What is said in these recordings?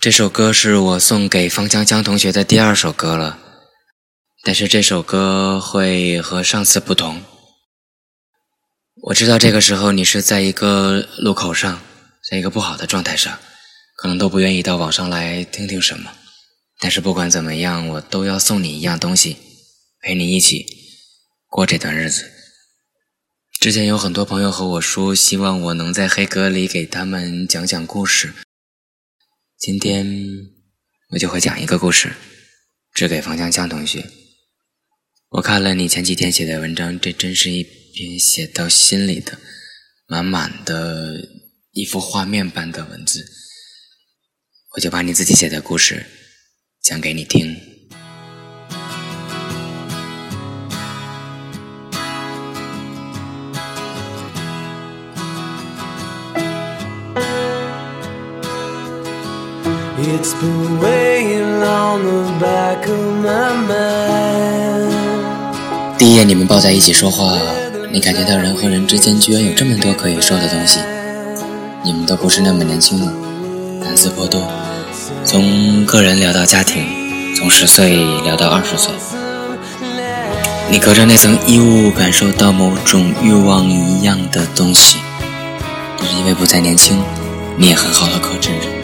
这首歌是我送给方江江同学的第二首歌了，但是这首歌会和上次不同。我知道这个时候你是在一个路口上，在一个不好的状态上，可能都不愿意到网上来听听什么。但是不管怎么样，我都要送你一样东西，陪你一起过这段日子。之前有很多朋友和我说，希望我能在黑格里给他们讲讲故事。今天我就会讲一个故事，只给方江江同学。我看了你前几天写的文章，这真是一篇写到心里的、满满的一幅画面般的文字。我就把你自己写的故事讲给你听。It's been on the back of my mind 第一眼你们抱在一起说话，你感觉到人和人之间居然有这么多可以说的东西。你们都不是那么年轻了，谈资颇多，从个人聊到家庭，从十岁聊到二十岁。你隔着那层衣物感受到某种欲望一样的东西，只是因为不再年轻，你也很好的克制着。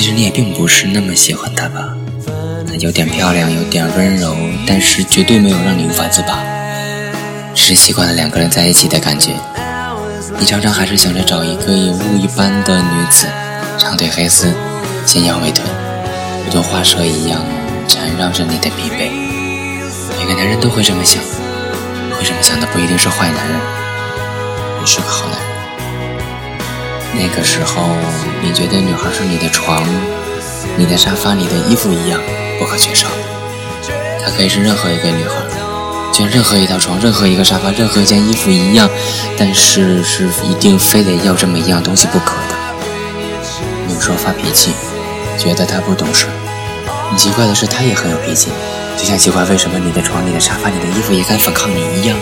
其实你也并不是那么喜欢她吧？她有点漂亮，有点温柔，但是绝对没有让你无法自拔。只是习惯了两个人在一起的感觉。你常常还是想着找一个有雾一般的女子，长腿黑丝，纤腰微臀，如同画蛇一样缠绕着你的疲惫。每个男人都会这么想，会这么想的不一定是坏男人，也是个好男人。那个时候，你觉得女孩是你的床、你的沙发、你的衣服一样不可缺少。她可以是任何一个女孩，就任何一套床、任何一个沙发、任何一件衣服一样，但是是一定非得要这么一样东西不可的。有时候发脾气，觉得她不懂事。你奇怪的是，她也很有脾气，就像奇怪为什么你的床、你的沙发、你的衣服也敢反抗你一样。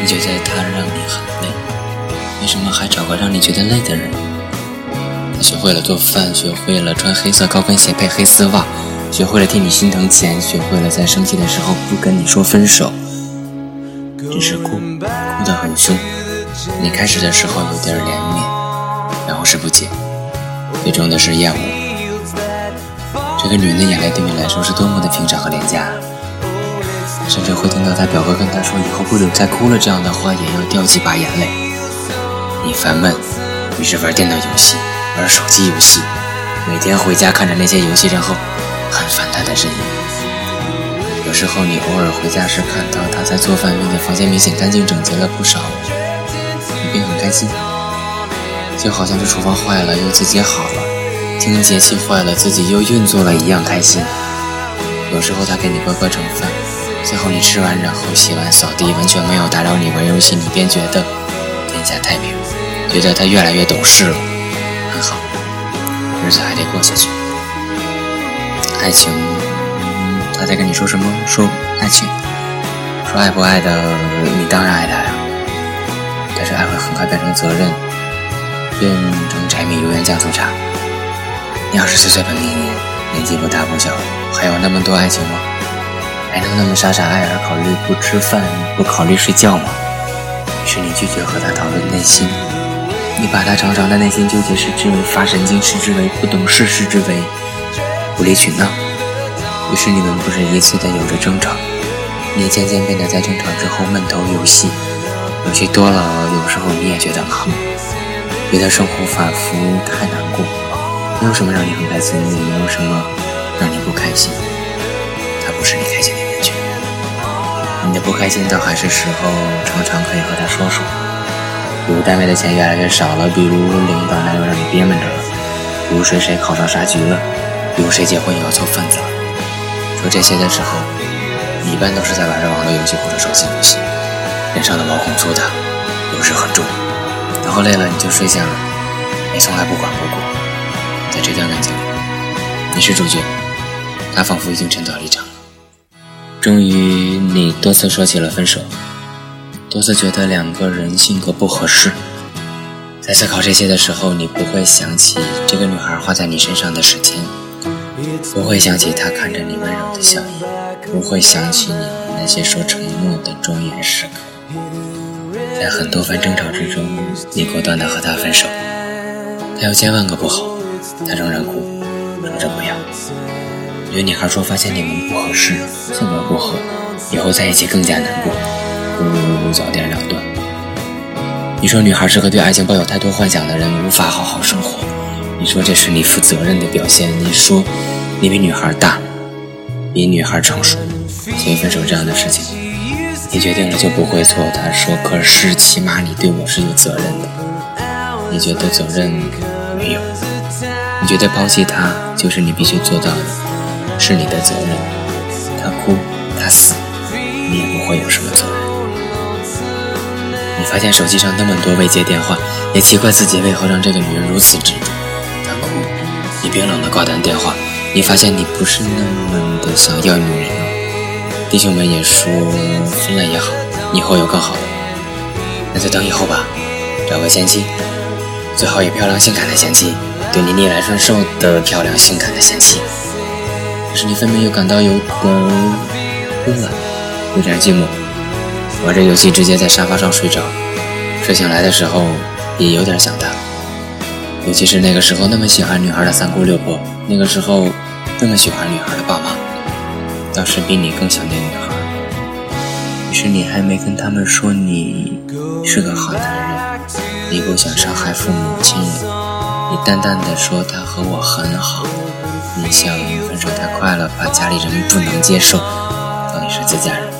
你觉得她让你很累。为什么还找个让你觉得累的人？他学会了做饭，学会了穿黑色高跟鞋配黑丝袜，学会了替你心疼钱，学会了在生气的时候不跟你说分手，只是哭，哭得很凶。你开始的时候有点怜悯，然后是不解，最终的是厌恶。这个女人的眼泪对你来说是多么的平常和廉价，甚至会听到她表哥跟她说以后不准再哭了这样的话，也要掉几把眼泪。你烦闷，于是玩电脑游戏，玩手机游戏，每天回家看着那些游戏，然后很烦他的身影。有时候你偶尔回家时看到他在做饭，你的房间明显干净整洁了不少，你便很开心，就好像是厨房坏了又自己好了，清洁器坏了自己又运作了一样开心。有时候他给你乖乖盛饭，最后你吃完然后洗完扫地，完全没有打扰你玩游戏，你便觉得天下太平。觉得他越来越懂事了，很好，日子还得过下去。爱情，他在跟你说什么？说爱情，说爱不爱的，你当然爱他呀。但是爱会很快变成责任，变成柴米油盐酱醋茶。你二十四岁本命年，年纪不大不小，还有那么多爱情吗？还能那么傻傻爱而考虑不吃饭不考虑睡觉吗？是你拒绝和他讨论内心。你把他常常的内心纠结视之为发神经，视之为不懂事，视之为无理取闹。于是你们不是一次的有着争吵，你渐渐变得在争吵之后闷头游戏。游戏多了，有时候你也觉得忙，觉得生活仿佛太难过。没有什么让你很开心，也没有什么让你不开心。他不是你开心的源泉。你的不开心倒还是时候常常可以和他说说。如单位的钱越来越少了，比如领导哪有让你憋闷着了，比如谁谁考上啥局了，比如谁结婚又要凑份子了。说这些的时候，你一般都是在玩着网络游戏或者手机游戏，脸上的毛孔粗大，有时很重，然后累了你就睡下了，你从来不管不顾。在这段感情里，你是主角，他仿佛已经沉到离场了。终于，你多次说起了分手。多次觉得两个人性格不合适，在思考这些的时候，你不会想起这个女孩花在你身上的时间，不会想起她看着你温柔的笑意，不会想起你那些说承诺的庄严时刻。在很多番争吵之中，你果断的和她分手。她有千万个不好，她仍然哭，说着不要。有女孩说：“发现你们不合适，性格不合，以后在一起更加难过，早点了断。”你说女孩是个对爱情抱有太多幻想的人，无法好好生活。你说这是你负责任的表现。你说你比女孩大，比女孩成熟，所以分手这样的事情，你决定了就不会错。他说：“可是起码你对我是有责任的。”你觉得责任没有？你觉得抛弃他就是你必须做到的，是你的责任。他哭，他死，你也不会有什么责任。发现手机上那么多未接电话，也奇怪自己为何让这个女人如此执着。她哭，你冰冷的挂断电话。你发现你不是那么的想要女人了。弟兄们也说分了也好，以后有更好的，那就等以后吧。找个贤妻，最好也漂亮性感的贤妻，对你逆来顺受的漂亮性感的贤妻。可是你分明又感到有点温暖，有点寂寞。玩着游戏，直接在沙发上睡着。睡醒来的时候，也有点想他。尤其是那个时候，那么喜欢女孩的三姑六婆，那个时候，那么喜欢女孩的爸妈，倒是比你更想念女孩。于是你还没跟他们说你是个好男人，你不想伤害父母亲人，你淡淡的说他和我很好。你想分手太快了，怕家里人不能接受，到底是自家人。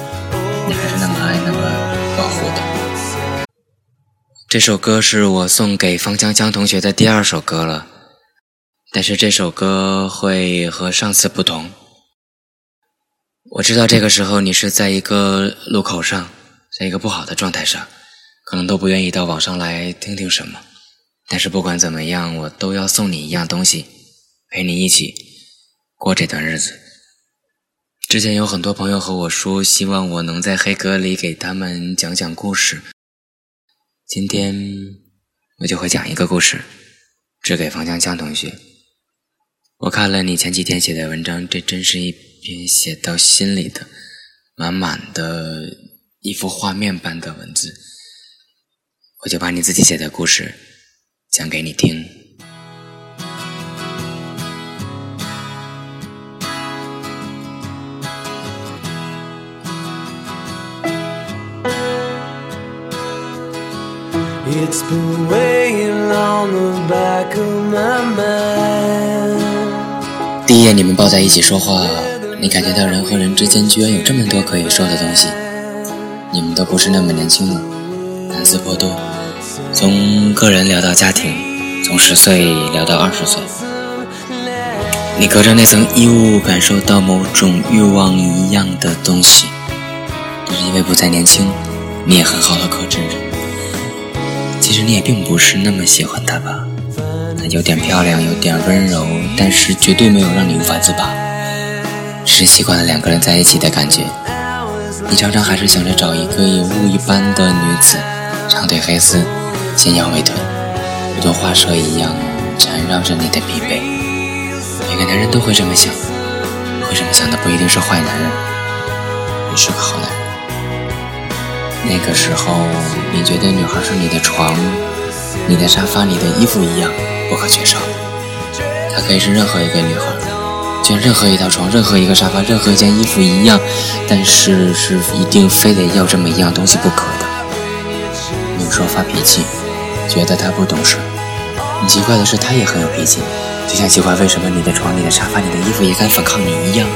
你还是那么爱，那么保护的。这首歌是我送给方江江同学的第二首歌了，但是这首歌会和上次不同。我知道这个时候你是在一个路口上，在一个不好的状态上，可能都不愿意到网上来听听什么。但是不管怎么样，我都要送你一样东西，陪你一起过这段日子。之前有很多朋友和我说，希望我能在黑格里给他们讲讲故事。今天我就会讲一个故事，只给方江江同学。我看了你前几天写的文章，这真是一篇写到心里的、满满的一幅画面般的文字。我就把你自己写的故事讲给你听。It's been weighing on the back of my mind 第一眼你们抱在一起说话，你感觉到人和人之间居然有这么多可以说的东西。你们都不是那么年轻了，谈资颇多，从个人聊到家庭，从十岁聊到二十岁。你隔着那层衣物感受到某种欲望一样的东西，只是因为不再年轻，你也很好的克制着。其实你也并不是那么喜欢她吧？她有点漂亮，有点温柔，但是绝对没有让你无法自拔。只是习惯了两个人在一起的感觉。你常常还是想着找一个有雾一般的女子，长腿黑丝，纤腰微臀，如同花蛇一样缠绕着你的疲惫。每个男人都会这么想，会这么想的不一定是坏男人，也是个好男人。那个时候，你觉得女孩是你的床、你的沙发、你的衣服一样不可缺少。她可以是任何一个女孩，就任何一套床、任何一个沙发、任何一件衣服一样，但是是一定非得要这么一样东西不可的。有时候发脾气，觉得她不懂事。很奇怪的是，她也很有脾气，就像奇怪为什么你的床、你的沙发、你的衣服也敢反抗你一样。